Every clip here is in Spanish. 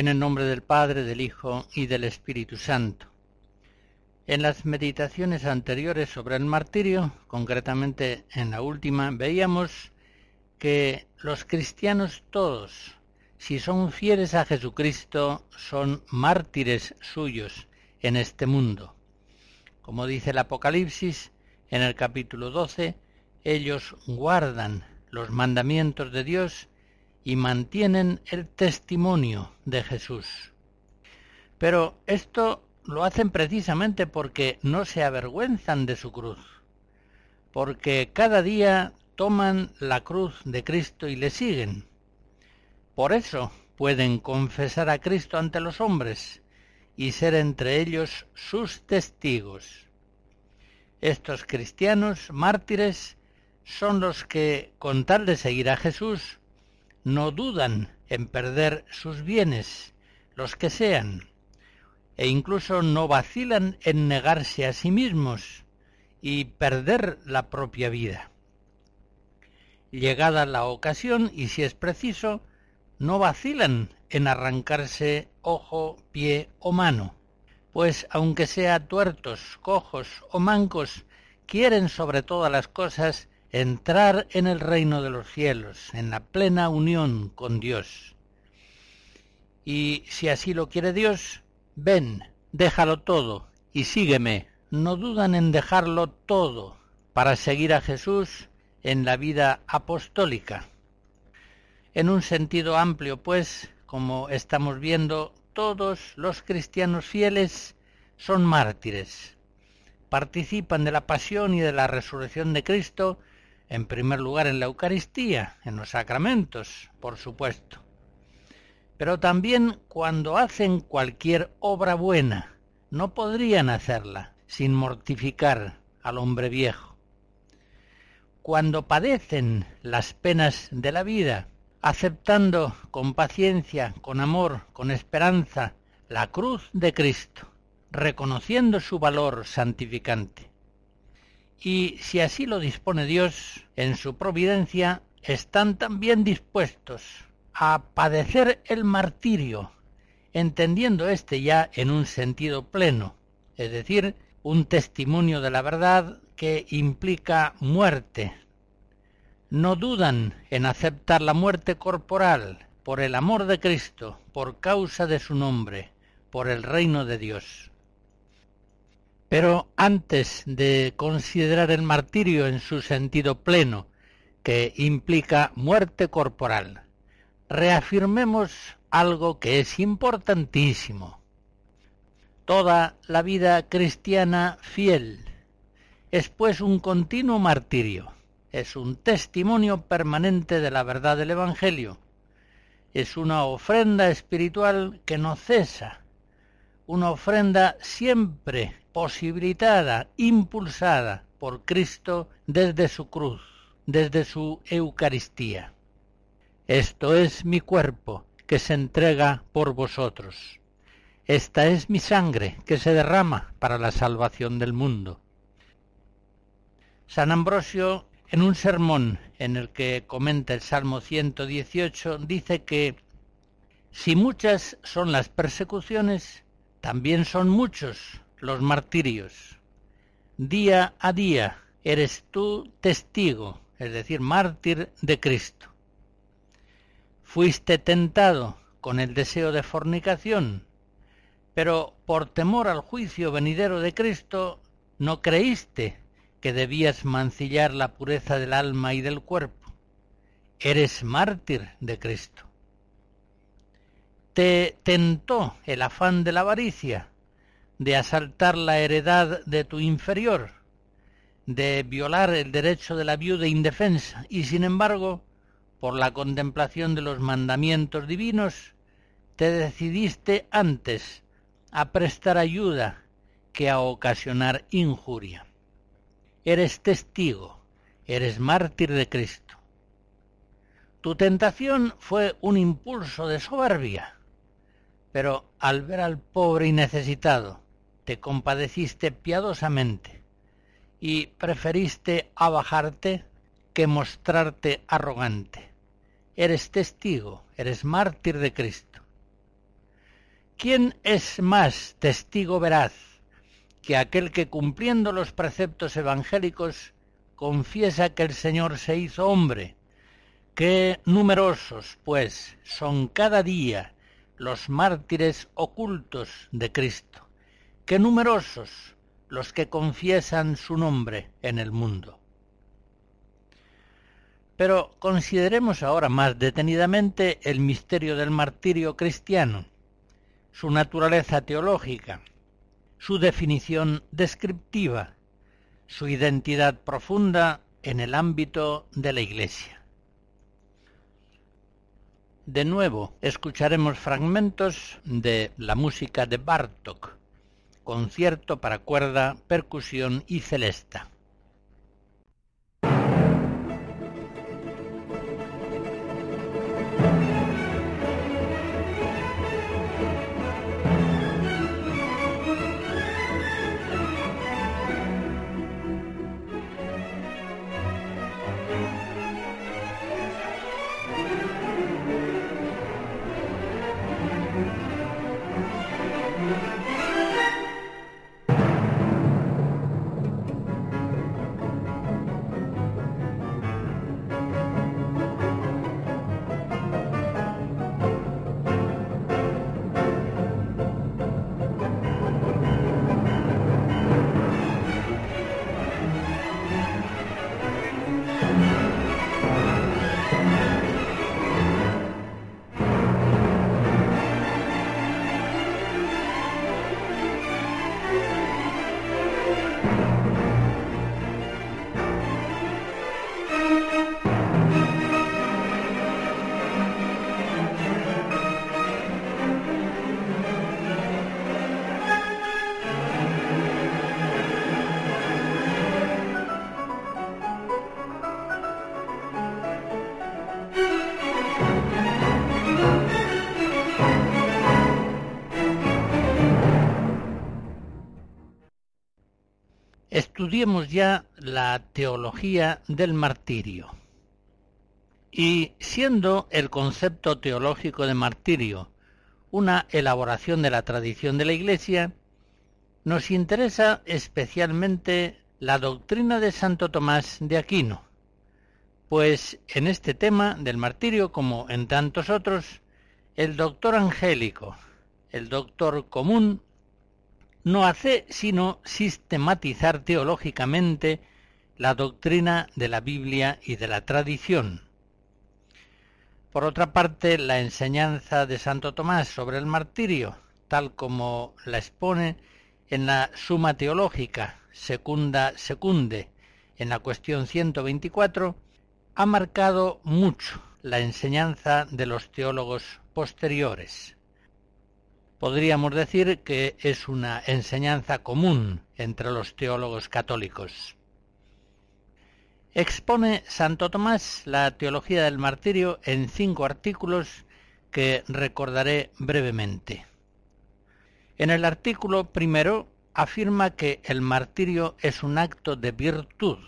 En el nombre del Padre, del Hijo y del Espíritu Santo. En las meditaciones anteriores sobre el martirio, concretamente en la última, veíamos que los cristianos todos, si son fieles a Jesucristo, son mártires suyos en este mundo. Como dice el Apocalipsis en el capítulo 12, ellos guardan los mandamientos de Dios y mantienen el testimonio de Jesús. Pero esto lo hacen precisamente porque no se avergüenzan de su cruz, porque cada día toman la cruz de Cristo y le siguen. Por eso pueden confesar a Cristo ante los hombres y ser entre ellos sus testigos. Estos cristianos mártires son los que, con tal de seguir a Jesús, no dudan en perder sus bienes, los que sean, e incluso no vacilan en negarse a sí mismos y perder la propia vida. Llegada la ocasión, y si es preciso, no vacilan en arrancarse ojo, pie o mano, pues aunque sea tuertos, cojos o mancos, quieren sobre todas las cosas entrar en el reino de los cielos, en la plena unión con Dios. Y si así lo quiere Dios, ven, déjalo todo y sígueme. No dudan en dejarlo todo para seguir a Jesús en la vida apostólica. En un sentido amplio, pues, como estamos viendo, todos los cristianos fieles son mártires. Participan de la pasión y de la resurrección de Cristo en primer lugar en la Eucaristía, en los sacramentos, por supuesto, pero también cuando hacen cualquier obra buena, no podrían hacerla sin mortificar al hombre viejo. Cuando padecen las penas de la vida, aceptando con paciencia, con amor, con esperanza la cruz de Cristo, reconociendo su valor santificante, y si así lo dispone Dios en su providencia, están también dispuestos a padecer el martirio, entendiendo éste ya en un sentido pleno, es decir, un testimonio de la verdad que implica muerte. No dudan en aceptar la muerte corporal por el amor de Cristo, por causa de su nombre, por el reino de Dios. Pero antes de considerar el martirio en su sentido pleno, que implica muerte corporal, reafirmemos algo que es importantísimo. Toda la vida cristiana fiel es pues un continuo martirio, es un testimonio permanente de la verdad del Evangelio, es una ofrenda espiritual que no cesa, una ofrenda siempre posibilitada, impulsada por Cristo desde su cruz, desde su Eucaristía. Esto es mi cuerpo que se entrega por vosotros. Esta es mi sangre que se derrama para la salvación del mundo. San Ambrosio, en un sermón en el que comenta el Salmo 118, dice que si muchas son las persecuciones, también son muchos los martirios. Día a día eres tú testigo, es decir, mártir de Cristo. Fuiste tentado con el deseo de fornicación, pero por temor al juicio venidero de Cristo no creíste que debías mancillar la pureza del alma y del cuerpo. Eres mártir de Cristo. Te tentó el afán de la avaricia, de asaltar la heredad de tu inferior, de violar el derecho de la viuda indefensa, y sin embargo, por la contemplación de los mandamientos divinos, te decidiste antes a prestar ayuda que a ocasionar injuria eres testigo, eres mártir de Cristo. Tu tentación fue un impulso de soberbia, pero al ver al pobre y necesitado, te compadeciste piadosamente y preferiste abajarte que mostrarte arrogante. Eres testigo, eres mártir de Cristo. ¿Quién es más testigo veraz que aquel que cumpliendo los preceptos evangélicos confiesa que el Señor se hizo hombre. Qué numerosos, pues, son cada día los mártires ocultos de Cristo. Qué numerosos los que confiesan su nombre en el mundo. Pero consideremos ahora más detenidamente el misterio del martirio cristiano, su naturaleza teológica, su definición descriptiva, su identidad profunda en el ámbito de la Iglesia. De nuevo escucharemos fragmentos de la música de Bartok, concierto para cuerda, percusión y celesta. Estudiemos ya la teología del martirio. Y siendo el concepto teológico de martirio una elaboración de la tradición de la Iglesia, nos interesa especialmente la doctrina de Santo Tomás de Aquino, pues en este tema del martirio, como en tantos otros, el doctor angélico, el doctor común, no hace sino sistematizar teológicamente la doctrina de la Biblia y de la tradición. Por otra parte, la enseñanza de Santo Tomás sobre el martirio, tal como la expone en la Suma Teológica, secunda secunde, en la cuestión 124, ha marcado mucho la enseñanza de los teólogos posteriores podríamos decir que es una enseñanza común entre los teólogos católicos. Expone Santo Tomás la teología del martirio en cinco artículos que recordaré brevemente. En el artículo primero afirma que el martirio es un acto de virtud,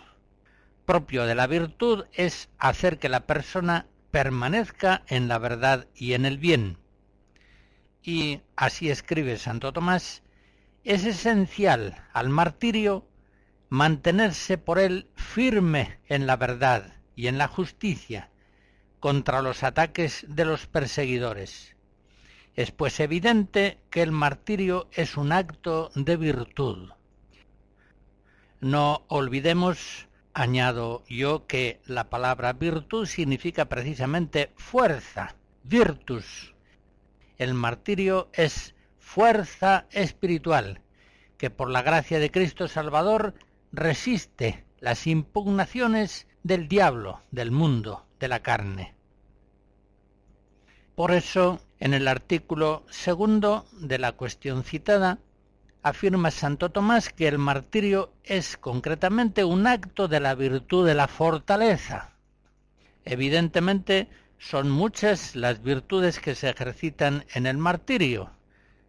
propio de la virtud es hacer que la persona permanezca en la verdad y en el bien. Y así escribe Santo Tomás, es esencial al martirio mantenerse por él firme en la verdad y en la justicia contra los ataques de los perseguidores. Es pues evidente que el martirio es un acto de virtud. No olvidemos, añado yo, que la palabra virtud significa precisamente fuerza, virtus. El martirio es fuerza espiritual, que por la gracia de Cristo Salvador resiste las impugnaciones del diablo, del mundo, de la carne. Por eso, en el artículo segundo de la cuestión citada, afirma Santo Tomás que el martirio es concretamente un acto de la virtud de la fortaleza. Evidentemente, son muchas las virtudes que se ejercitan en el martirio,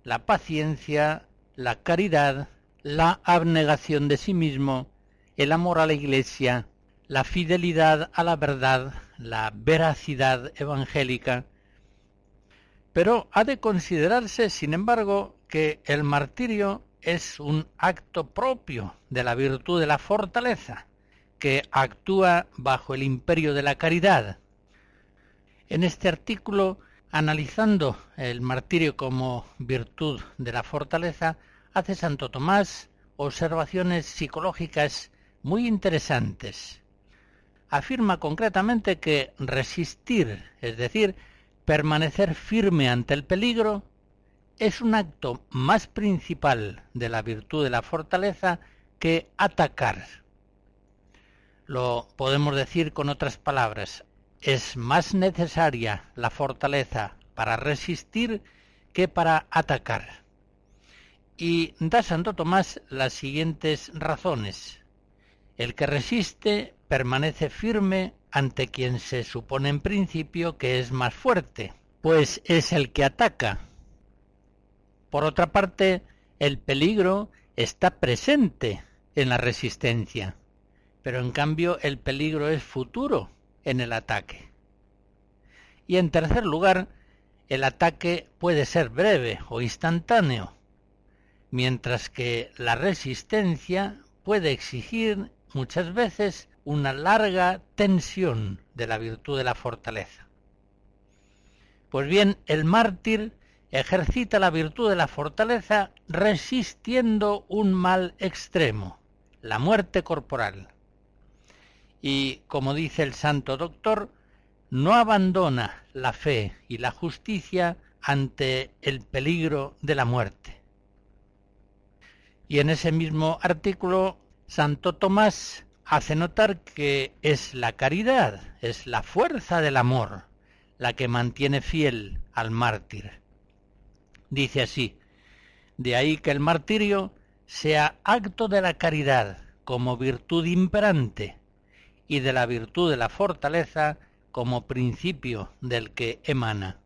la paciencia, la caridad, la abnegación de sí mismo, el amor a la Iglesia, la fidelidad a la verdad, la veracidad evangélica. Pero ha de considerarse, sin embargo, que el martirio es un acto propio de la virtud de la fortaleza, que actúa bajo el imperio de la caridad. En este artículo Analizando el martirio como virtud de la fortaleza, hace Santo Tomás observaciones psicológicas muy interesantes. Afirma concretamente que resistir, es decir, permanecer firme ante el peligro, es un acto más principal de la virtud de la fortaleza que atacar. Lo podemos decir con otras palabras, es más necesaria la fortaleza para resistir que para atacar. Y da Santo Tomás las siguientes razones. El que resiste permanece firme ante quien se supone en principio que es más fuerte, pues es el que ataca. Por otra parte, el peligro está presente en la resistencia, pero en cambio el peligro es futuro, en el ataque. Y en tercer lugar, el ataque puede ser breve o instantáneo, mientras que la resistencia puede exigir muchas veces una larga tensión de la virtud de la fortaleza. Pues bien, el mártir ejercita la virtud de la fortaleza resistiendo un mal extremo, la muerte corporal y, como dice el santo doctor, no abandona la fe y la justicia ante el peligro de la muerte. Y en ese mismo artículo, Santo Tomás hace notar que es la caridad, es la fuerza del amor, la que mantiene fiel al mártir. Dice así, de ahí que el martirio sea acto de la caridad como virtud imperante, y de la virtud de la fortaleza como principio del que emana.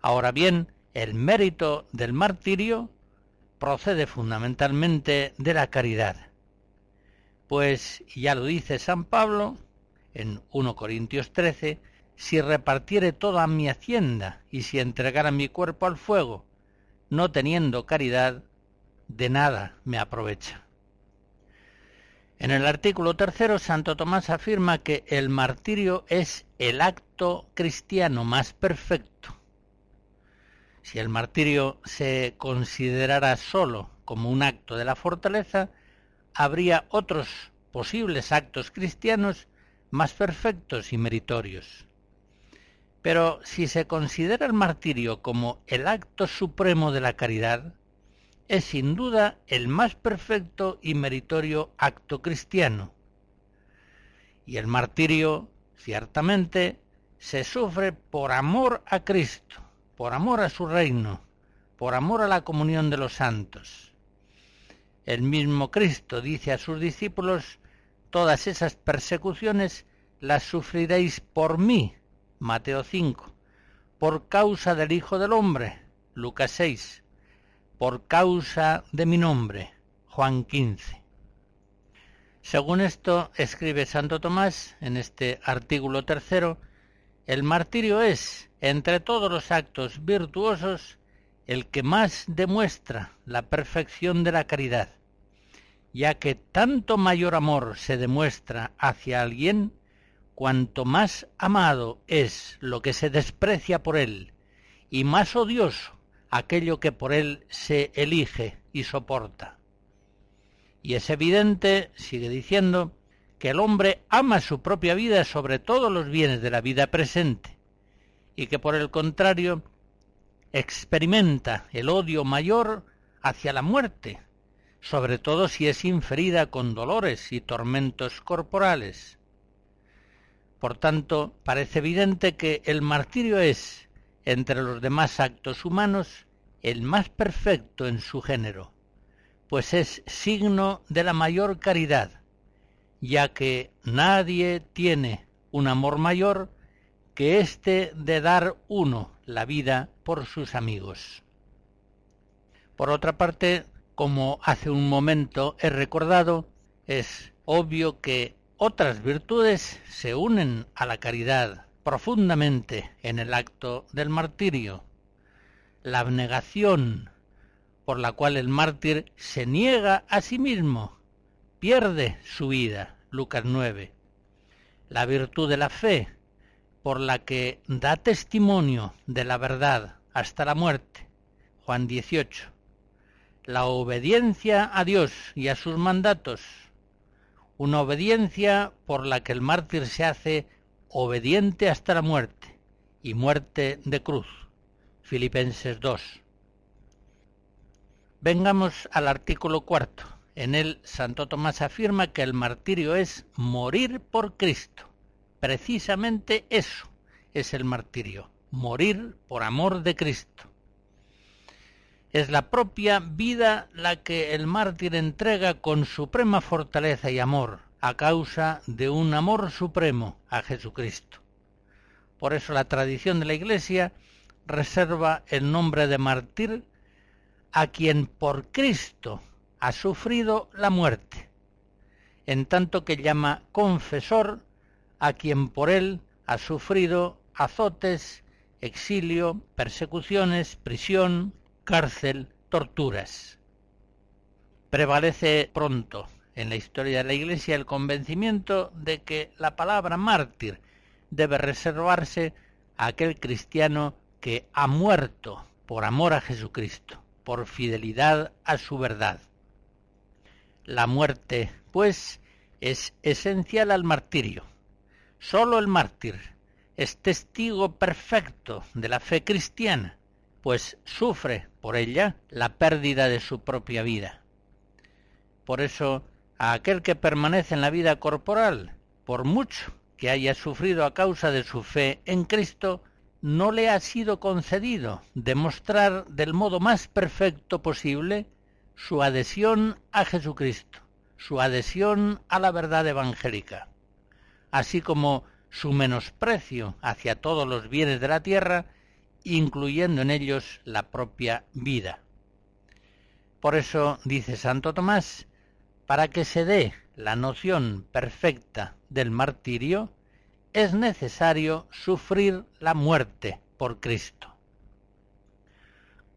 Ahora bien, el mérito del martirio procede fundamentalmente de la caridad, pues ya lo dice San Pablo en 1 Corintios 13, si repartiere toda mi hacienda y si entregara mi cuerpo al fuego, no teniendo caridad, de nada me aprovecha. En el artículo tercero, Santo Tomás afirma que el martirio es el acto cristiano más perfecto. Si el martirio se considerara solo como un acto de la fortaleza, habría otros posibles actos cristianos más perfectos y meritorios. Pero si se considera el martirio como el acto supremo de la caridad, es sin duda el más perfecto y meritorio acto cristiano. Y el martirio, ciertamente, se sufre por amor a Cristo, por amor a su reino, por amor a la comunión de los santos. El mismo Cristo dice a sus discípulos, todas esas persecuciones las sufriréis por mí, Mateo 5, por causa del Hijo del Hombre, Lucas 6, por causa de mi nombre. Juan 15. Según esto, escribe Santo Tomás en este artículo tercero, el martirio es, entre todos los actos virtuosos, el que más demuestra la perfección de la caridad, ya que tanto mayor amor se demuestra hacia alguien, cuanto más amado es lo que se desprecia por él, y más odioso aquello que por él se elige y soporta. Y es evidente, sigue diciendo, que el hombre ama su propia vida sobre todos los bienes de la vida presente, y que por el contrario experimenta el odio mayor hacia la muerte, sobre todo si es inferida con dolores y tormentos corporales. Por tanto, parece evidente que el martirio es, entre los demás actos humanos, el más perfecto en su género, pues es signo de la mayor caridad, ya que nadie tiene un amor mayor que éste de dar uno la vida por sus amigos. Por otra parte, como hace un momento he recordado, es obvio que otras virtudes se unen a la caridad profundamente en el acto del martirio. La abnegación, por la cual el mártir se niega a sí mismo, pierde su vida. Lucas 9. La virtud de la fe, por la que da testimonio de la verdad hasta la muerte. Juan 18. La obediencia a Dios y a sus mandatos. Una obediencia por la que el mártir se hace obediente hasta la muerte y muerte de cruz. Filipenses 2. Vengamos al artículo cuarto. En él Santo Tomás afirma que el martirio es morir por Cristo. Precisamente eso es el martirio, morir por amor de Cristo. Es la propia vida la que el mártir entrega con suprema fortaleza y amor a causa de un amor supremo a Jesucristo. Por eso la tradición de la Iglesia reserva el nombre de mártir a quien por Cristo ha sufrido la muerte, en tanto que llama confesor a quien por él ha sufrido azotes, exilio, persecuciones, prisión, cárcel, torturas. Prevalece pronto en la historia de la Iglesia el convencimiento de que la palabra mártir debe reservarse a aquel cristiano que ha muerto por amor a Jesucristo, por fidelidad a su verdad. La muerte, pues, es esencial al martirio Sólo el mártir es testigo perfecto de la fe cristiana, pues sufre por ella la pérdida de su propia vida. Por eso, a aquel que permanece en la vida corporal, por mucho que haya sufrido a causa de su fe en Cristo, no le ha sido concedido demostrar del modo más perfecto posible su adhesión a Jesucristo, su adhesión a la verdad evangélica así como su menosprecio hacia todos los bienes de la tierra, incluyendo en ellos la propia vida. Por eso dice Santo Tomás, para que se dé la noción perfecta del martirio, es necesario sufrir la muerte por Cristo.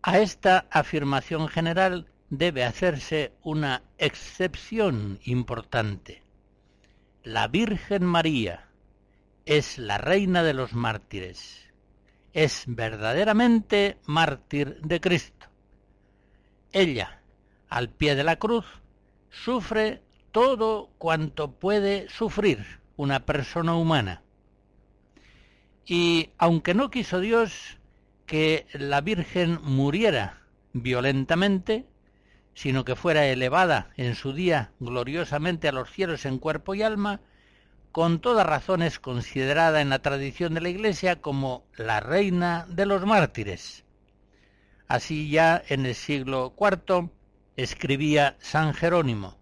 A esta afirmación general debe hacerse una excepción importante la Virgen María es la reina de los mártires, es verdaderamente mártir de Cristo. Ella, al pie de la cruz, sufre todo cuanto puede sufrir una persona humana. Y aunque no quiso Dios que la Virgen muriera violentamente, sino que fuera elevada en su día gloriosamente a los cielos en cuerpo y alma, con toda razón es considerada en la tradición de la Iglesia como la reina de los mártires. Así ya en el siglo IV escribía San Jerónimo,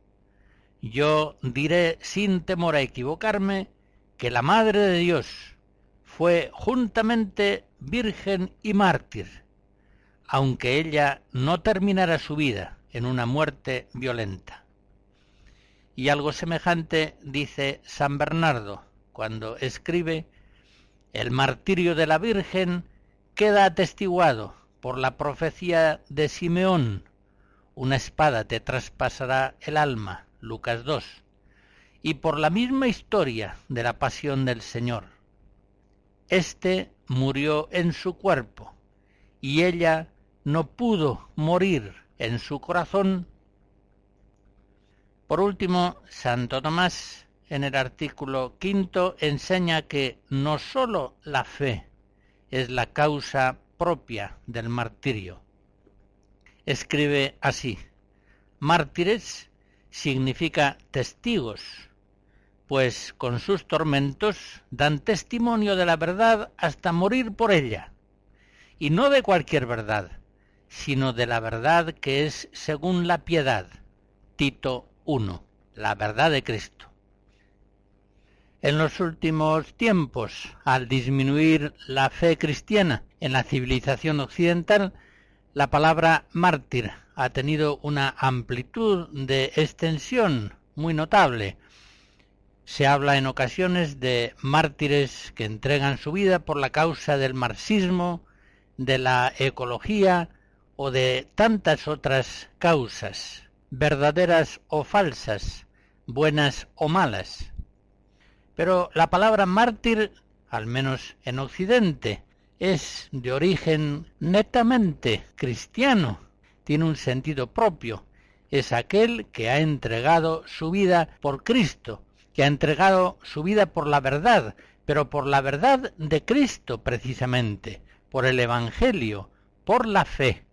yo diré sin temor a equivocarme que la Madre de Dios fue juntamente virgen y mártir, aunque ella no terminara su vida en una muerte violenta. Y algo semejante dice San Bernardo cuando escribe, el martirio de la Virgen queda atestiguado por la profecía de Simeón, una espada te traspasará el alma, Lucas 2, y por la misma historia de la pasión del Señor. Este murió en su cuerpo, y ella no pudo morir en su corazón. Por último, Santo Tomás en el artículo quinto enseña que no sólo la fe es la causa propia del martirio. Escribe así, mártires significa testigos, pues con sus tormentos dan testimonio de la verdad hasta morir por ella, y no de cualquier verdad, sino de la verdad que es según la piedad. Tito 1, la verdad de Cristo. En los últimos tiempos, al disminuir la fe cristiana en la civilización occidental, la palabra mártir ha tenido una amplitud de extensión muy notable. Se habla en ocasiones de mártires que entregan su vida por la causa del marxismo, de la ecología o de tantas otras causas, verdaderas o falsas, buenas o malas. Pero la palabra mártir, al menos en Occidente, es de origen netamente cristiano, tiene un sentido propio, es aquel que ha entregado su vida por Cristo, que ha entregado su vida por la verdad, pero por la verdad de Cristo precisamente, por el Evangelio, por la fe.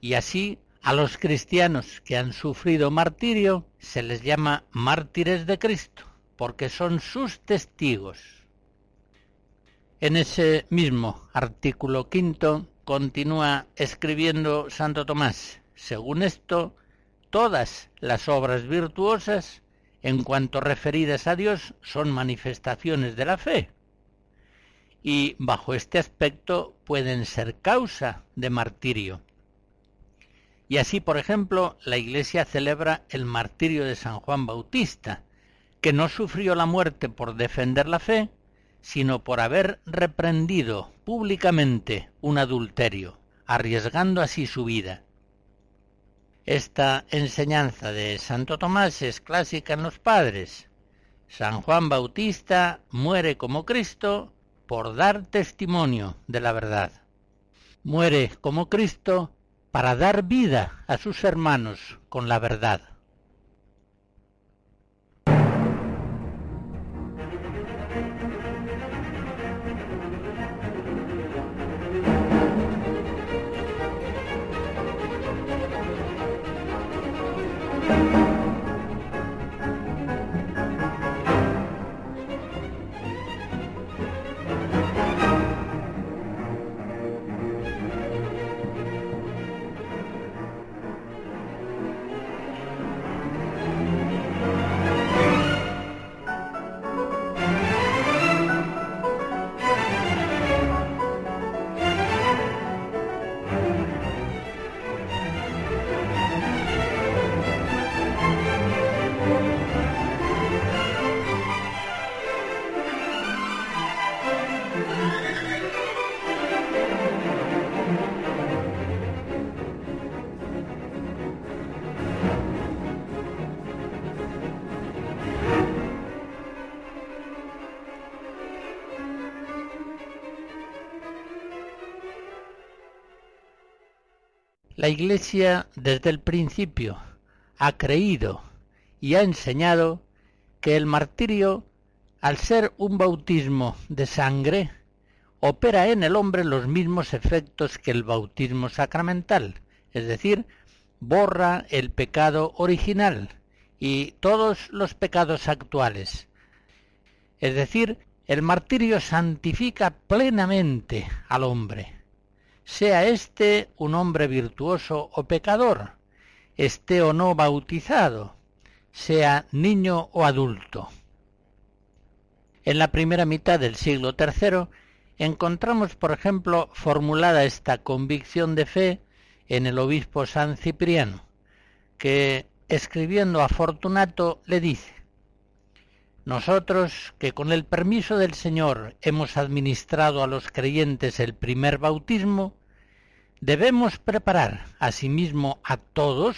Y así a los cristianos que han sufrido martirio se les llama mártires de Cristo porque son sus testigos. En ese mismo artículo quinto continúa escribiendo Santo Tomás, según esto, todas las obras virtuosas, en cuanto referidas a Dios, son manifestaciones de la fe, y bajo este aspecto pueden ser causa de martirio. Y así, por ejemplo, la Iglesia celebra el martirio de San Juan Bautista, que no sufrió la muerte por defender la fe, sino por haber reprendido públicamente un adulterio, arriesgando así su vida. Esta enseñanza de Santo Tomás es clásica en los padres. San Juan Bautista muere como Cristo por dar testimonio de la verdad. Muere como Cristo para dar vida a sus hermanos con la verdad. La Iglesia desde el principio ha creído y ha enseñado que el martirio, al ser un bautismo de sangre, opera en el hombre los mismos efectos que el bautismo sacramental, es decir, borra el pecado original y todos los pecados actuales. Es decir, el martirio santifica plenamente al hombre sea éste un hombre virtuoso o pecador, esté o no bautizado, sea niño o adulto. En la primera mitad del siglo III encontramos, por ejemplo, formulada esta convicción de fe en el obispo San Cipriano, que escribiendo a Fortunato, le dice, nosotros, que con el permiso del Señor hemos administrado a los creyentes el primer bautismo, debemos preparar asimismo a todos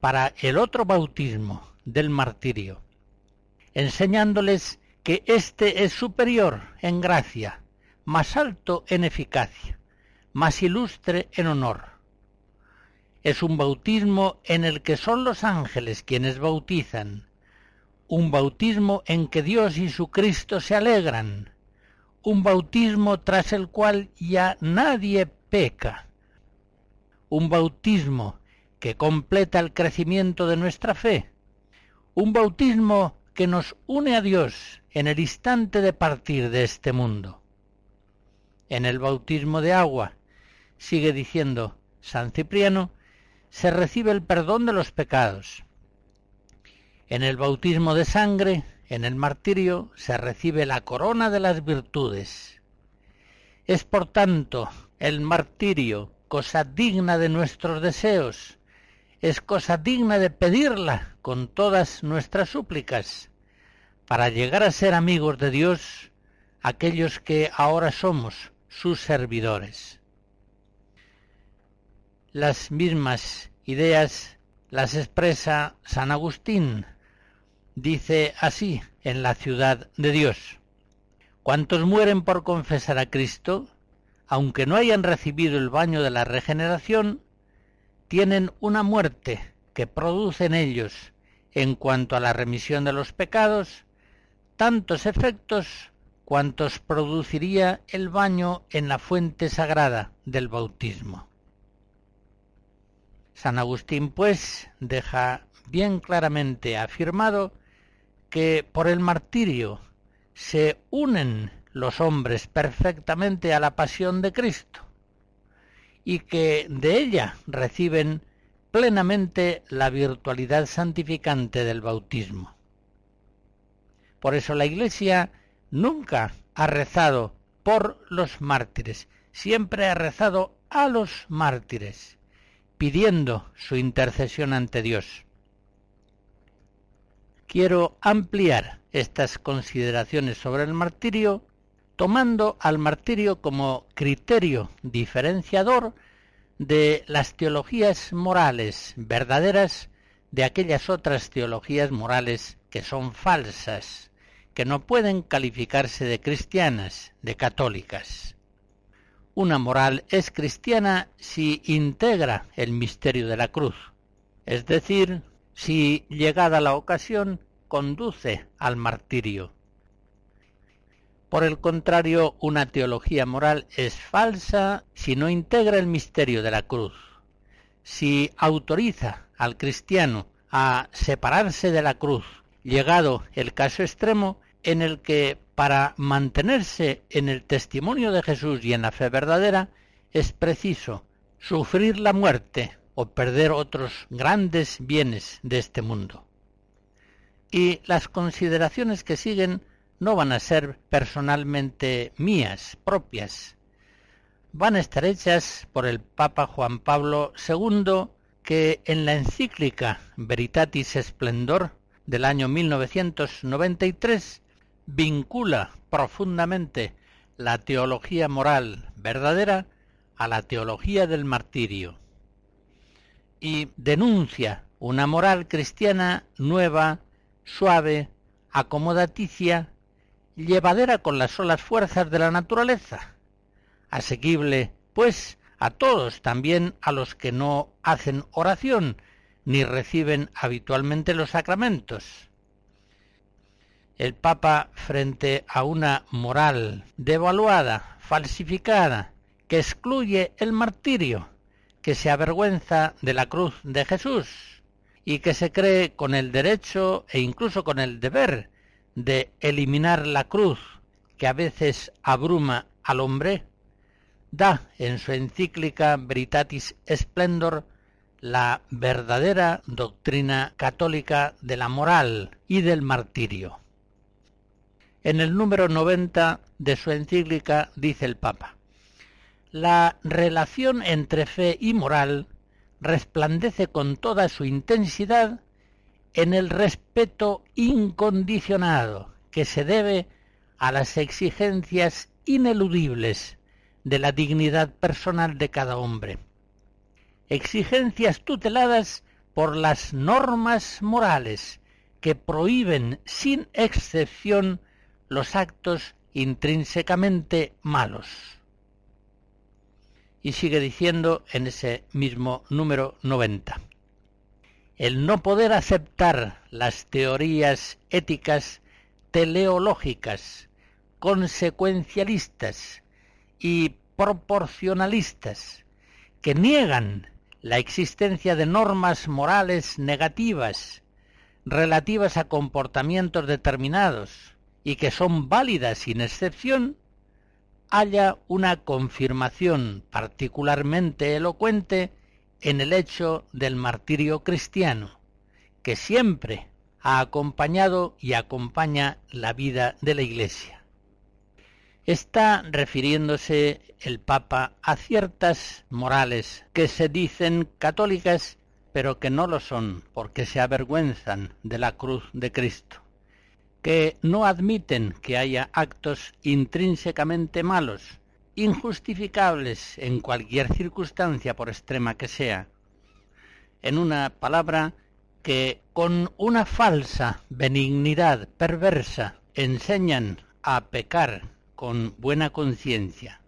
para el otro bautismo del martirio, enseñándoles que éste es superior en gracia, más alto en eficacia, más ilustre en honor. Es un bautismo en el que son los ángeles quienes bautizan, un bautismo en que Dios y su Cristo se alegran, un bautismo tras el cual ya nadie peca, un bautismo que completa el crecimiento de nuestra fe, un bautismo que nos une a Dios en el instante de partir de este mundo. En el bautismo de agua, sigue diciendo San Cipriano, se recibe el perdón de los pecados, en el bautismo de sangre, en el martirio, se recibe la corona de las virtudes. Es por tanto el martirio cosa digna de nuestros deseos, es cosa digna de pedirla con todas nuestras súplicas, para llegar a ser amigos de Dios aquellos que ahora somos sus servidores. Las mismas ideas las expresa San Agustín dice así en la ciudad de Dios. Cuantos mueren por confesar a Cristo, aunque no hayan recibido el baño de la regeneración, tienen una muerte que produce en ellos, en cuanto a la remisión de los pecados, tantos efectos cuantos produciría el baño en la fuente sagrada del bautismo. San Agustín, pues, deja bien claramente afirmado que por el martirio se unen los hombres perfectamente a la pasión de Cristo y que de ella reciben plenamente la virtualidad santificante del bautismo. Por eso la Iglesia nunca ha rezado por los mártires, siempre ha rezado a los mártires, pidiendo su intercesión ante Dios quiero ampliar estas consideraciones sobre el martirio tomando al martirio como criterio diferenciador de las teologías morales verdaderas de aquellas otras teologías morales que son falsas, que no pueden calificarse de cristianas, de católicas. Una moral es cristiana si integra el misterio de la cruz, es decir, si, llegada la ocasión, conduce al martirio. Por el contrario, una teología moral es falsa si no integra el misterio de la cruz, si autoriza al cristiano a separarse de la cruz, llegado el caso extremo en el que para mantenerse en el testimonio de Jesús y en la fe verdadera es preciso sufrir la muerte o perder otros grandes bienes de este mundo. Y las consideraciones que siguen no van a ser personalmente mías, propias. Van a estar hechas por el Papa Juan Pablo II, que en la encíclica Veritatis Splendor del año 1993 vincula profundamente la teología moral verdadera a la teología del martirio y denuncia una moral cristiana nueva, suave, acomodaticia, llevadera con las solas fuerzas de la naturaleza, asequible, pues, a todos, también a los que no hacen oración ni reciben habitualmente los sacramentos. El Papa, frente a una moral devaluada, falsificada, que excluye el martirio, que se avergüenza de la cruz de Jesús y que se cree con el derecho e incluso con el deber de eliminar la cruz que a veces abruma al hombre, da en su encíclica Veritatis Splendor la verdadera doctrina católica de la moral y del martirio. En el número 90 de su encíclica dice el Papa, la relación entre fe y moral resplandece con toda su intensidad en el respeto incondicionado que se debe a las exigencias ineludibles de la dignidad personal de cada hombre. Exigencias tuteladas por las normas morales que prohíben sin excepción los actos intrínsecamente malos. Y sigue diciendo en ese mismo número 90. El no poder aceptar las teorías éticas teleológicas, consecuencialistas y proporcionalistas que niegan la existencia de normas morales negativas relativas a comportamientos determinados y que son válidas sin excepción, haya una confirmación particularmente elocuente en el hecho del martirio cristiano, que siempre ha acompañado y acompaña la vida de la Iglesia. Está refiriéndose el Papa a ciertas morales que se dicen católicas, pero que no lo son porque se avergüenzan de la cruz de Cristo, que no admiten que haya actos intrínsecamente malos, injustificables en cualquier circunstancia por extrema que sea. En una palabra, que con una falsa benignidad perversa enseñan a pecar con buena conciencia.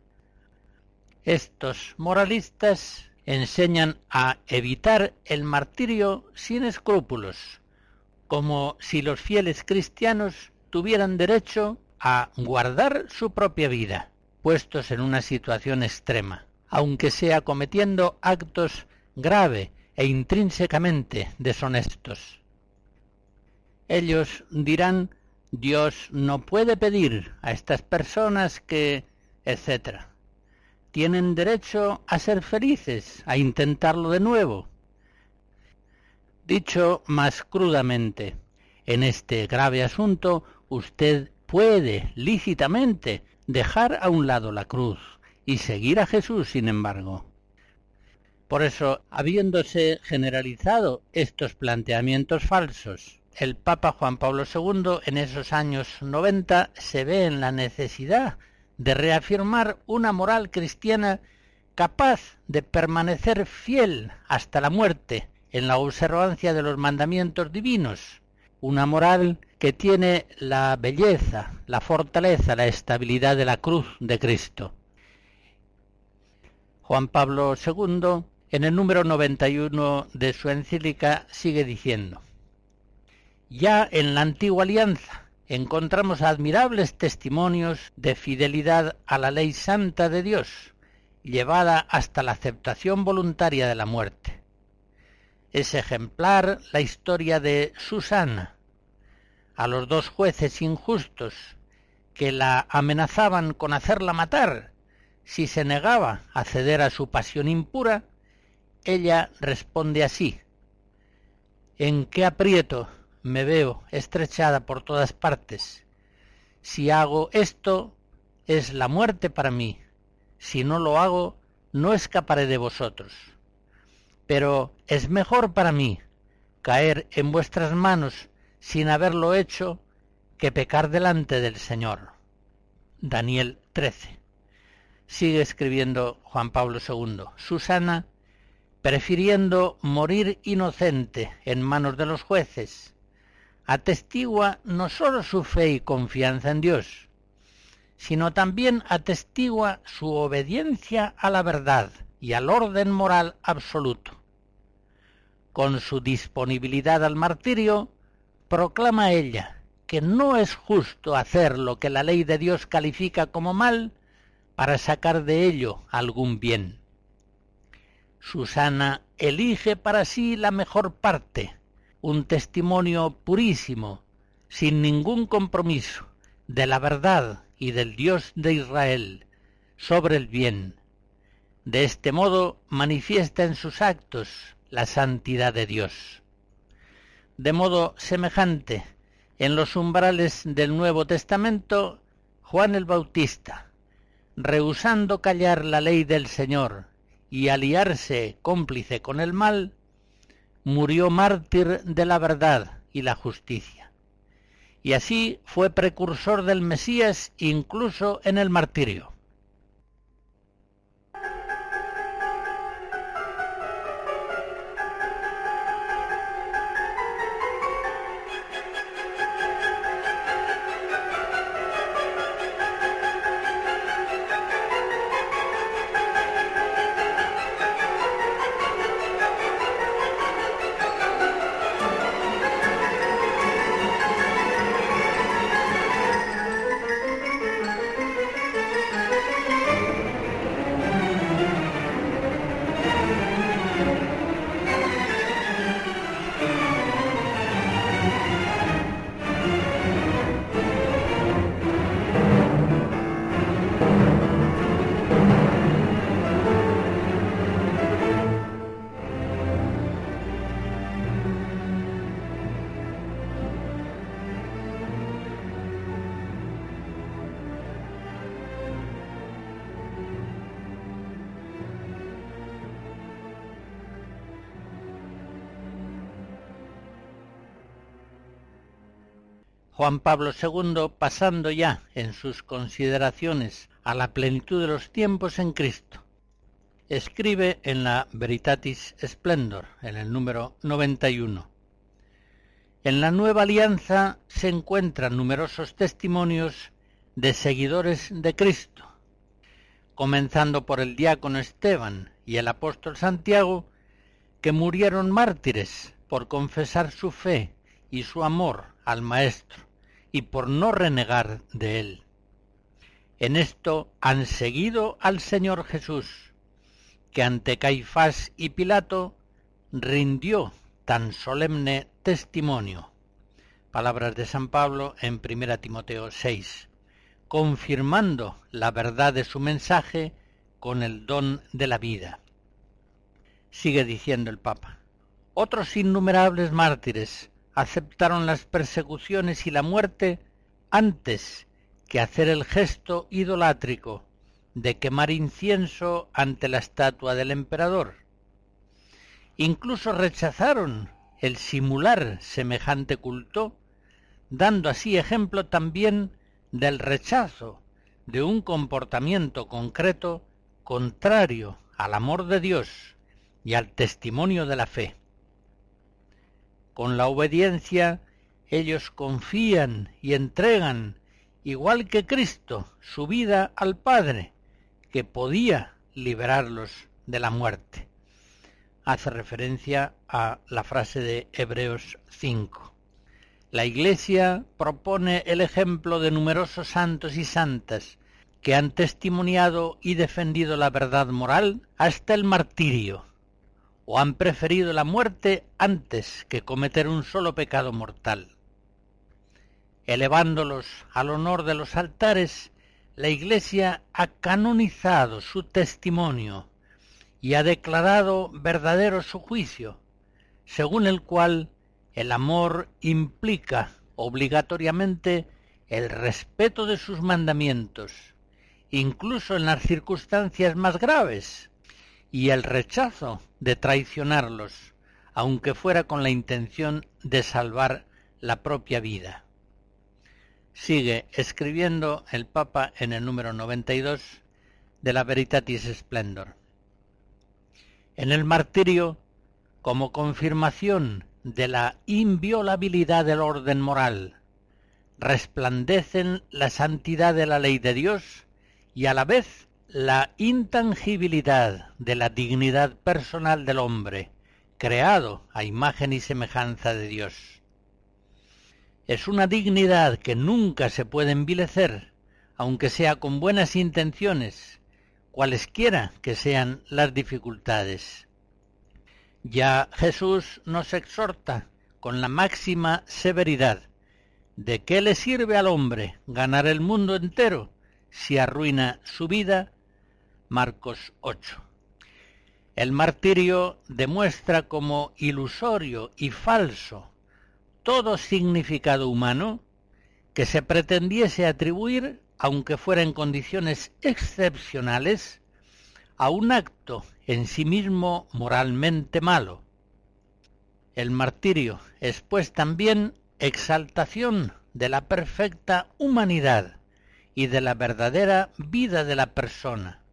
Estos moralistas enseñan a evitar el martirio sin escrúpulos, como si los fieles cristianos tuvieran derecho a guardar su propia vida, puestos en una situación extrema, aunque sea cometiendo actos grave e intrínsecamente deshonestos. Ellos dirán Dios no puede pedir a estas personas que, etc. Tienen derecho a ser felices, a intentarlo de nuevo. Dicho más crudamente, en este grave asunto usted puede lícitamente dejar a un lado la cruz y seguir a Jesús, sin embargo. Por eso, habiéndose generalizado estos planteamientos falsos, el Papa Juan Pablo II en esos años 90 se ve en la necesidad de reafirmar una moral cristiana capaz de permanecer fiel hasta la muerte en la observancia de los mandamientos divinos, una moral que tiene la belleza, la fortaleza, la estabilidad de la cruz de Cristo. Juan Pablo II, en el número 91 de su encíclica, sigue diciendo, ya en la antigua alianza encontramos admirables testimonios de fidelidad a la ley santa de Dios, llevada hasta la aceptación voluntaria de la muerte. Es ejemplar la historia de Susana, a los dos jueces injustos que la amenazaban con hacerla matar si se negaba a ceder a su pasión impura, ella responde así, ¿En qué aprieto me veo estrechada por todas partes. Si hago esto, es la muerte para mí. Si no lo hago, no escaparé de vosotros. Pero es mejor para mí caer en vuestras manos sin haberlo hecho que pecar delante del Señor. Daniel 13. Sigue escribiendo Juan Pablo II. Susana, prefiriendo morir inocente en manos de los jueces, atestigua no sólo su fe y confianza en Dios, sino también atestigua su obediencia a la verdad y al orden moral absoluto. Con su disponibilidad al martirio, proclama ella que no es justo hacer lo que la ley de Dios califica como mal para sacar de ello algún bien. Susana elige para sí la mejor parte, un testimonio purísimo, sin ningún compromiso, de la verdad y del Dios de Israel sobre el bien. De este modo manifiesta en sus actos la santidad de Dios. De modo semejante, en los umbrales del Nuevo Testamento, Juan el Bautista, rehusando callar la ley del Señor y aliarse cómplice con el mal, murió mártir de la verdad y la justicia. Y así fue precursor del Mesías incluso en el martirio. Juan Pablo II, pasando ya en sus consideraciones a la plenitud de los tiempos en Cristo, escribe en la Veritatis Splendor, en el número 91. En la nueva alianza se encuentran numerosos testimonios de seguidores de Cristo, comenzando por el diácono Esteban y el apóstol Santiago, que murieron mártires por confesar su fe y su amor al Maestro y por no renegar de él. En esto han seguido al Señor Jesús, que ante Caifás y Pilato rindió tan solemne testimonio. Palabras de San Pablo en 1 Timoteo 6, confirmando la verdad de su mensaje con el don de la vida. Sigue diciendo el Papa. Otros innumerables mártires aceptaron las persecuciones y la muerte antes que hacer el gesto idolátrico de quemar incienso ante la estatua del emperador. Incluso rechazaron el simular semejante culto, dando así ejemplo también del rechazo de un comportamiento concreto contrario al amor de Dios y al testimonio de la fe. Con la obediencia ellos confían y entregan, igual que Cristo, su vida al Padre, que podía liberarlos de la muerte. Hace referencia a la frase de Hebreos 5. La Iglesia propone el ejemplo de numerosos santos y santas que han testimoniado y defendido la verdad moral hasta el martirio o han preferido la muerte antes que cometer un solo pecado mortal. Elevándolos al honor de los altares, la Iglesia ha canonizado su testimonio y ha declarado verdadero su juicio, según el cual el amor implica obligatoriamente el respeto de sus mandamientos, incluso en las circunstancias más graves, y el rechazo de traicionarlos, aunque fuera con la intención de salvar la propia vida. Sigue escribiendo el Papa en el número 92 de la Veritatis Splendor. En el martirio, como confirmación de la inviolabilidad del orden moral, resplandecen la santidad de la ley de Dios y a la vez la intangibilidad de la dignidad personal del hombre, creado a imagen y semejanza de Dios. Es una dignidad que nunca se puede envilecer, aunque sea con buenas intenciones, cualesquiera que sean las dificultades. Ya Jesús nos exhorta con la máxima severidad de qué le sirve al hombre ganar el mundo entero si arruina su vida Marcos 8. El martirio demuestra como ilusorio y falso todo significado humano que se pretendiese atribuir, aunque fuera en condiciones excepcionales, a un acto en sí mismo moralmente malo. El martirio es pues también exaltación de la perfecta humanidad y de la verdadera vida de la persona,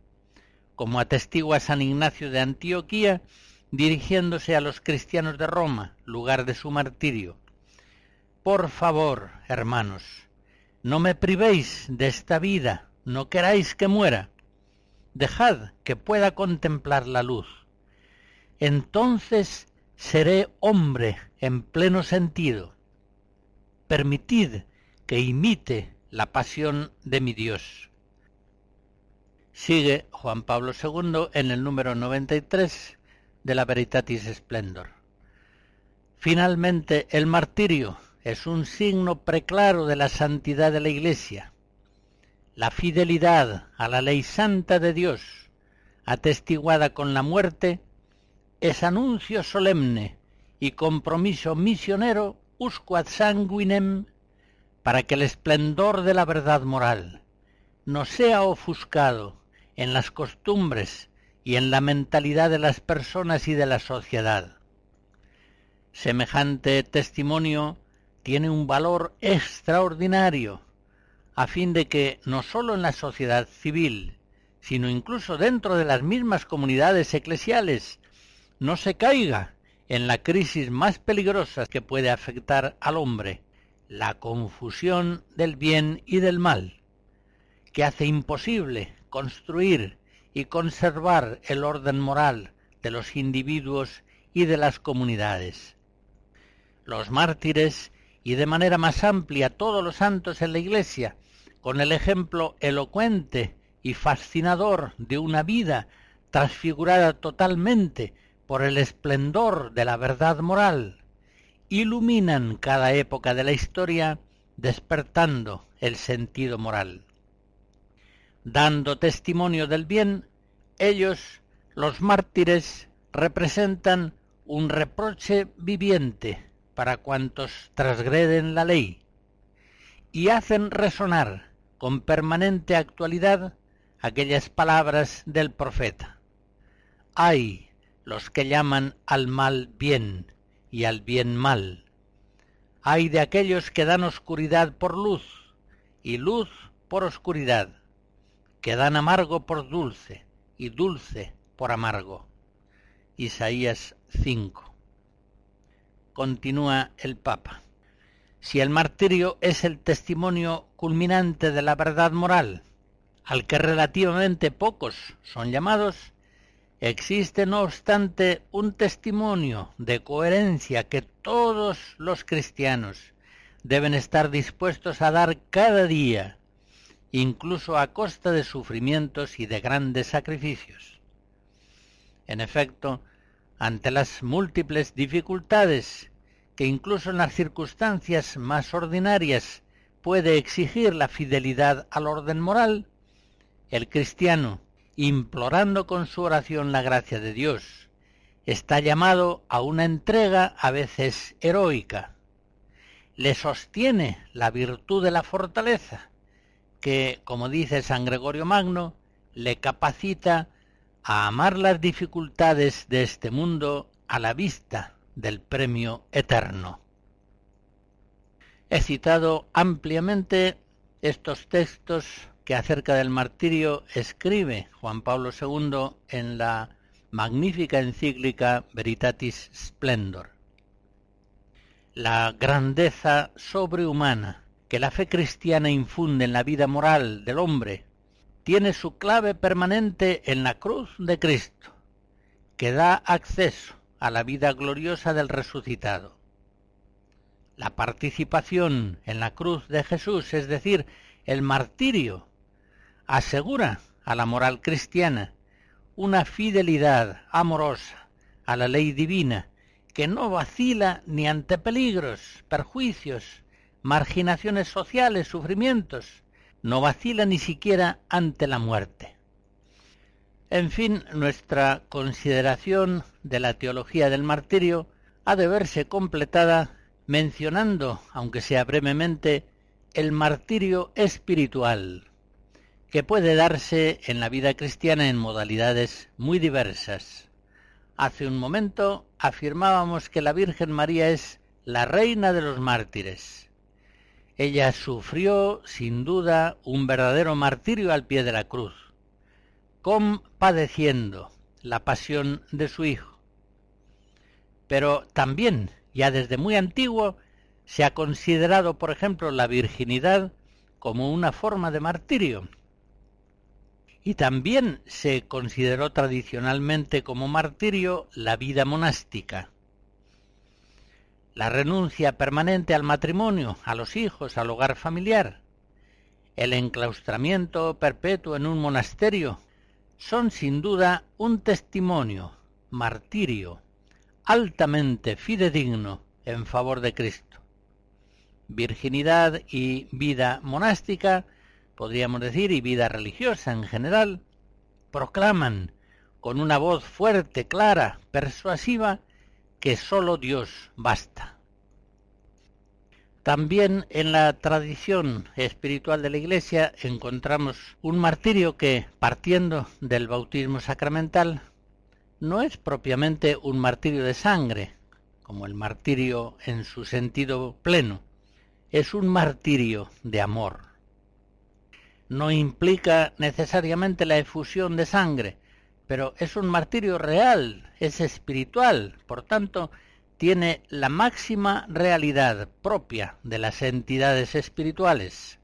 como atestigua San Ignacio de Antioquía dirigiéndose a los cristianos de Roma, lugar de su martirio. Por favor, hermanos, no me privéis de esta vida, no queráis que muera. Dejad que pueda contemplar la luz. Entonces seré hombre en pleno sentido. Permitid que imite la pasión de mi Dios. Sigue Juan Pablo II en el número 93 de la Veritatis Splendor. Finalmente, el martirio es un signo preclaro de la santidad de la Iglesia. La fidelidad a la ley santa de Dios, atestiguada con la muerte, es anuncio solemne y compromiso misionero usquad sanguinem para que el esplendor de la verdad moral no sea ofuscado en las costumbres y en la mentalidad de las personas y de la sociedad. Semejante testimonio tiene un valor extraordinario a fin de que no sólo en la sociedad civil, sino incluso dentro de las mismas comunidades eclesiales no se caiga en la crisis más peligrosa que puede afectar al hombre, la confusión del bien y del mal, que hace imposible construir y conservar el orden moral de los individuos y de las comunidades. Los mártires y de manera más amplia todos los santos en la Iglesia, con el ejemplo elocuente y fascinador de una vida transfigurada totalmente por el esplendor de la verdad moral, iluminan cada época de la historia despertando el sentido moral. Dando testimonio del bien, ellos, los mártires, representan un reproche viviente para cuantos transgreden la ley y hacen resonar con permanente actualidad aquellas palabras del profeta. Ay, los que llaman al mal bien y al bien mal. Ay de aquellos que dan oscuridad por luz y luz por oscuridad, que dan amargo por dulce y dulce por amargo. Isaías 5. Continúa el Papa. Si el martirio es el testimonio culminante de la verdad moral, al que relativamente pocos son llamados, Existe, no obstante, un testimonio de coherencia que todos los cristianos deben estar dispuestos a dar cada día, incluso a costa de sufrimientos y de grandes sacrificios. En efecto, ante las múltiples dificultades que incluso en las circunstancias más ordinarias puede exigir la fidelidad al orden moral, el cristiano, implorando con su oración la gracia de Dios. Está llamado a una entrega a veces heroica. Le sostiene la virtud de la fortaleza, que, como dice San Gregorio Magno, le capacita a amar las dificultades de este mundo a la vista del premio eterno. He citado ampliamente estos textos que acerca del martirio escribe Juan Pablo II en la magnífica encíclica Veritatis Splendor. La grandeza sobrehumana que la fe cristiana infunde en la vida moral del hombre tiene su clave permanente en la cruz de Cristo, que da acceso a la vida gloriosa del resucitado. La participación en la cruz de Jesús, es decir, el martirio asegura a la moral cristiana una fidelidad amorosa a la ley divina que no vacila ni ante peligros, perjuicios, marginaciones sociales, sufrimientos, no vacila ni siquiera ante la muerte. En fin, nuestra consideración de la teología del martirio ha de verse completada mencionando, aunque sea brevemente, el martirio espiritual, que puede darse en la vida cristiana en modalidades muy diversas. Hace un momento afirmábamos que la Virgen María es la reina de los mártires. Ella sufrió, sin duda, un verdadero martirio al pie de la cruz, compadeciendo la pasión de su Hijo. Pero también, ya desde muy antiguo, se ha considerado, por ejemplo, la virginidad como una forma de martirio. Y también se consideró tradicionalmente como martirio la vida monástica. La renuncia permanente al matrimonio, a los hijos, al hogar familiar, el enclaustramiento perpetuo en un monasterio, son sin duda un testimonio, martirio, altamente fidedigno en favor de Cristo. Virginidad y vida monástica podríamos decir, y vida religiosa en general, proclaman con una voz fuerte, clara, persuasiva, que sólo Dios basta. También en la tradición espiritual de la Iglesia encontramos un martirio que, partiendo del bautismo sacramental, no es propiamente un martirio de sangre, como el martirio en su sentido pleno, es un martirio de amor no implica necesariamente la efusión de sangre, pero es un martirio real, es espiritual, por tanto, tiene la máxima realidad propia de las entidades espirituales.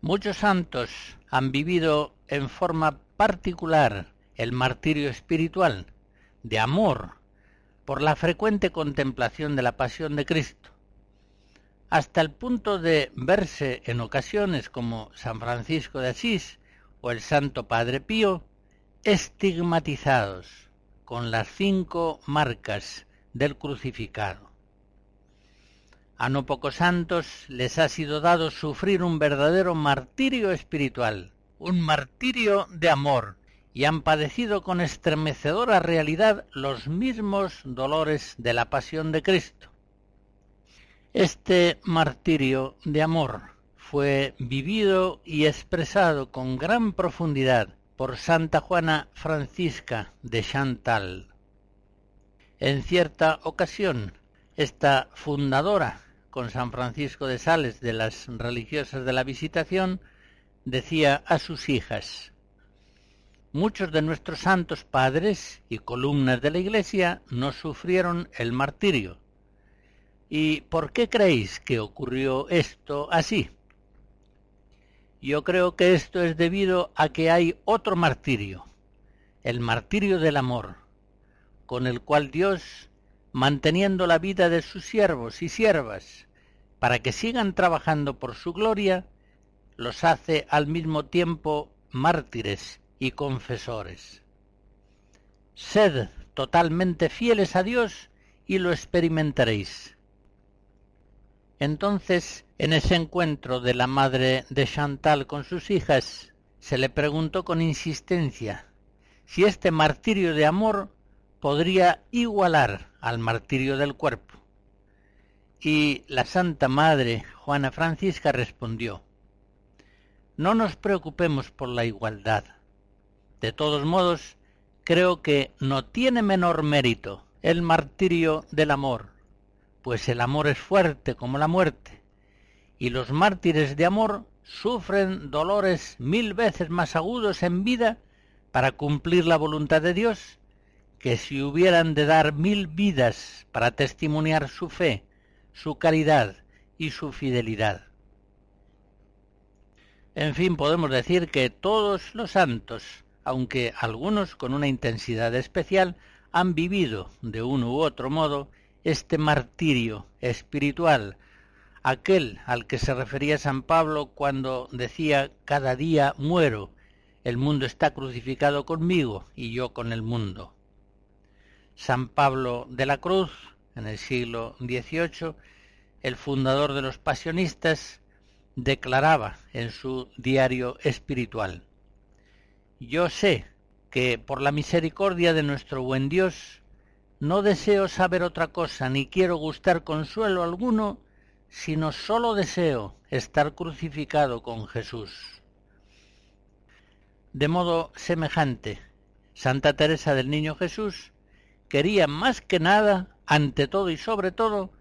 Muchos santos han vivido en forma particular el martirio espiritual, de amor, por la frecuente contemplación de la pasión de Cristo hasta el punto de verse en ocasiones como San Francisco de Asís o el Santo Padre Pío estigmatizados con las cinco marcas del crucificado. A no pocos santos les ha sido dado sufrir un verdadero martirio espiritual, un martirio de amor, y han padecido con estremecedora realidad los mismos dolores de la pasión de Cristo. Este martirio de amor fue vivido y expresado con gran profundidad por Santa Juana Francisca de Chantal. En cierta ocasión, esta fundadora con San Francisco de Sales de las religiosas de la Visitación decía a sus hijas, Muchos de nuestros santos padres y columnas de la Iglesia no sufrieron el martirio, ¿Y por qué creéis que ocurrió esto así? Yo creo que esto es debido a que hay otro martirio, el martirio del amor, con el cual Dios, manteniendo la vida de sus siervos y siervas, para que sigan trabajando por su gloria, los hace al mismo tiempo mártires y confesores. Sed totalmente fieles a Dios y lo experimentaréis. Entonces, en ese encuentro de la madre de Chantal con sus hijas, se le preguntó con insistencia si este martirio de amor podría igualar al martirio del cuerpo. Y la Santa Madre Juana Francisca respondió, No nos preocupemos por la igualdad. De todos modos, creo que no tiene menor mérito el martirio del amor, pues el amor es fuerte como la muerte, y los mártires de amor sufren dolores mil veces más agudos en vida para cumplir la voluntad de Dios que si hubieran de dar mil vidas para testimoniar su fe, su caridad y su fidelidad. En fin, podemos decir que todos los santos, aunque algunos con una intensidad especial, han vivido de uno u otro modo este martirio espiritual, aquel al que se refería San Pablo cuando decía cada día muero, el mundo está crucificado conmigo y yo con el mundo. San Pablo de la Cruz, en el siglo XVIII, el fundador de los pasionistas, declaraba en su diario espiritual, Yo sé que por la misericordia de nuestro buen Dios no deseo saber otra cosa, ni quiero gustar consuelo alguno, sino sólo deseo estar crucificado con Jesús. De modo semejante, Santa Teresa del Niño Jesús quería más que nada, ante todo y sobre todo,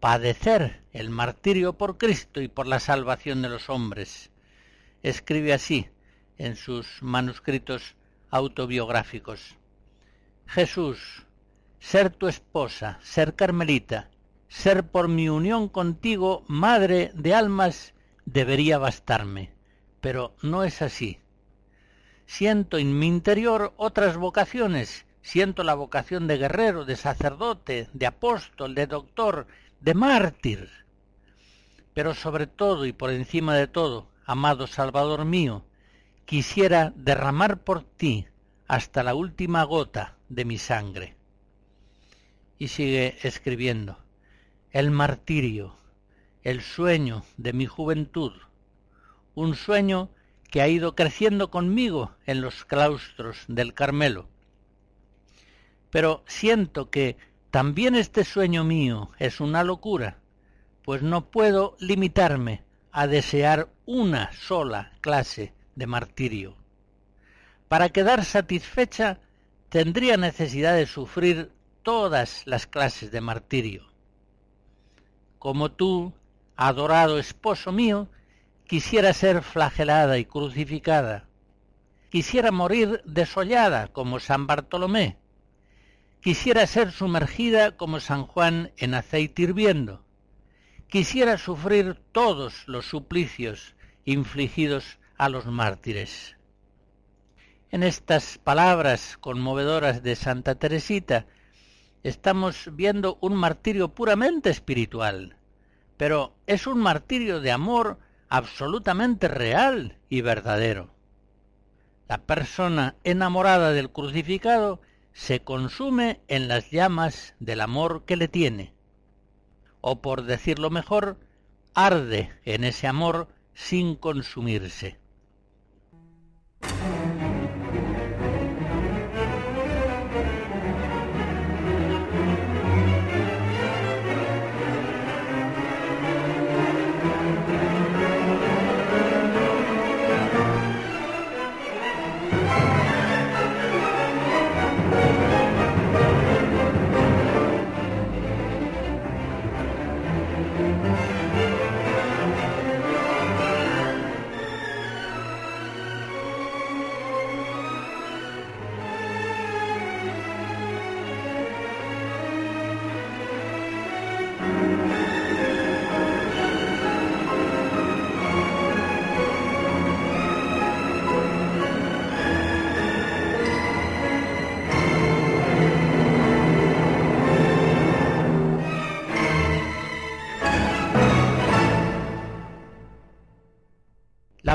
padecer el martirio por Cristo y por la salvación de los hombres. Escribe así en sus manuscritos autobiográficos. Jesús, ser tu esposa, ser carmelita, ser por mi unión contigo madre de almas, debería bastarme, pero no es así. Siento en mi interior otras vocaciones, siento la vocación de guerrero, de sacerdote, de apóstol, de doctor, de mártir. Pero sobre todo y por encima de todo, amado Salvador mío, quisiera derramar por ti hasta la última gota de mi sangre. Y sigue escribiendo, el martirio, el sueño de mi juventud, un sueño que ha ido creciendo conmigo en los claustros del Carmelo. Pero siento que también este sueño mío es una locura, pues no puedo limitarme a desear una sola clase de martirio. Para quedar satisfecha tendría necesidad de sufrir todas las clases de martirio. Como tú, adorado esposo mío, quisiera ser flagelada y crucificada. Quisiera morir desollada como San Bartolomé. Quisiera ser sumergida como San Juan en aceite hirviendo. Quisiera sufrir todos los suplicios infligidos a los mártires. En estas palabras conmovedoras de Santa Teresita estamos viendo un martirio puramente espiritual, pero es un martirio de amor absolutamente real y verdadero. La persona enamorada del crucificado se consume en las llamas del amor que le tiene, o por decirlo mejor, arde en ese amor sin consumirse.